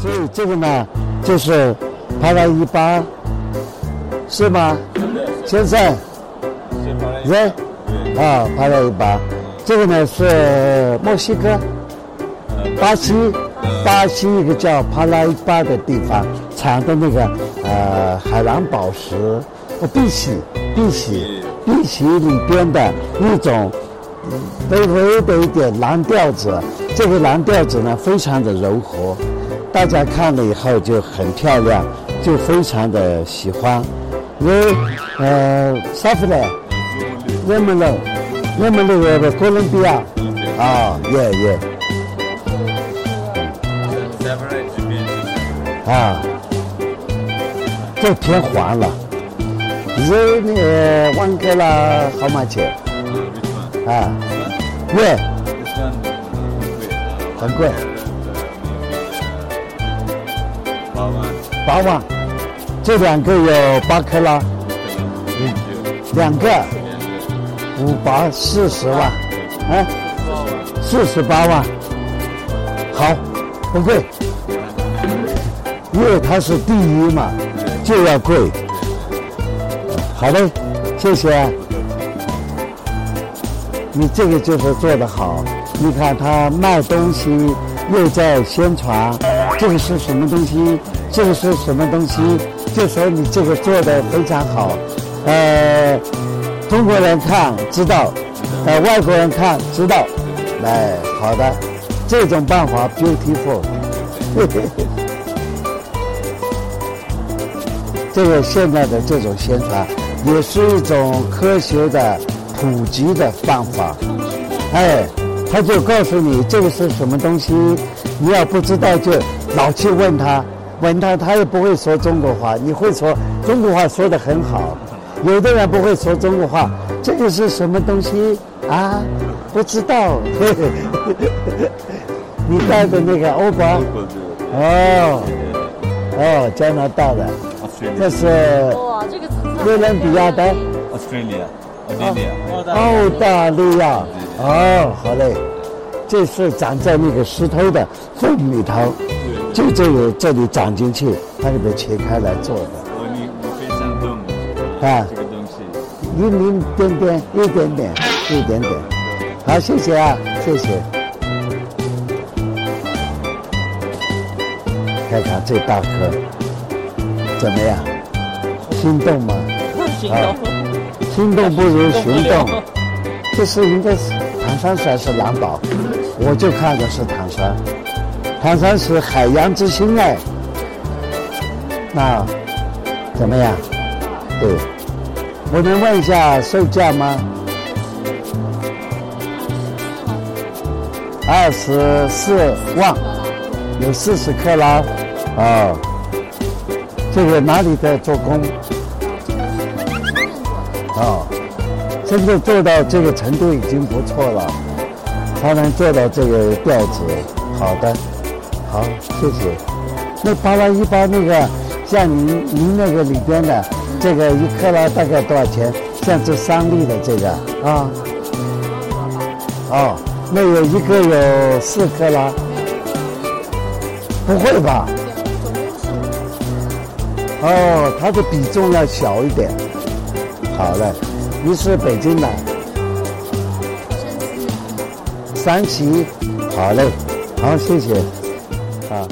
所以这个呢，就是帕拉伊巴，是吗？先生，人啊，帕拉伊巴，这个呢是墨西哥、巴西、巴西一个叫帕拉伊巴的地方产的那个呃海蓝宝石，呃碧玺，碧玺，碧玺。里边的一种微微的一点蓝调子，这个蓝调子呢非常的柔和，大家看了以后就很漂亮，就非常的喜欢。因为呃，啥子嘞？热门了，热门那个哥伦比亚啊，耶耶啊，这偏黄了。热呢，one k 了好嘛钱啊？耶，很贵，八万。八万这两个有八克拉，嗯两个。五八四十万，啊，四十八万，好，不贵，因为它是第一嘛，就要贵。好的，谢谢。你这个就是做得好，你看他卖东西又在宣传，这个是什么东西？这个是什么东西？就说你这个做的非常好，呃，中国人看知道，呃，外国人看知道，哎，好的，这种办法 beautiful，这个现在的这种宣传也是一种科学的普及的办法，哎，他就告诉你这个是什么东西，你要不知道就老去问他。问他，他也不会说中国话。你会说中国话，说得很好。有的人不会说中国话，这个是什么东西啊？不知道。你带的那个欧巴？哦，哦，加拿大的。这是。哇，这个哥伦比亚的。Australia。澳大利亚。哦，好嘞。这是长在那个石头的缝里头。就这个这里长进去，它给它切开来做的。我你你非常懂啊，这个东西。一零点点，一点点，一点点。好，谢谢啊，谢谢。看看这大颗怎么样？心动吗？心动。心动不如行动。这是应该是唐山市还是蓝宝？我就看的是唐山。唐山是海洋之心哎，那怎么样？对，我能问一下售价吗？二十四万，有四十克拉，哦，这个哪里在做工？哦，真的做到这个程度已经不错了，他能做到这个调子，好的。好，谢谢。那巴拉一包那个，像您您那个里边的这个一克拉大概多少钱？像这三粒的这个啊？哦，那有一个有四克拉？不会吧？哦，它的比重要小一点。好嘞，你是北京的？山崎。好嘞，好，谢谢。啊。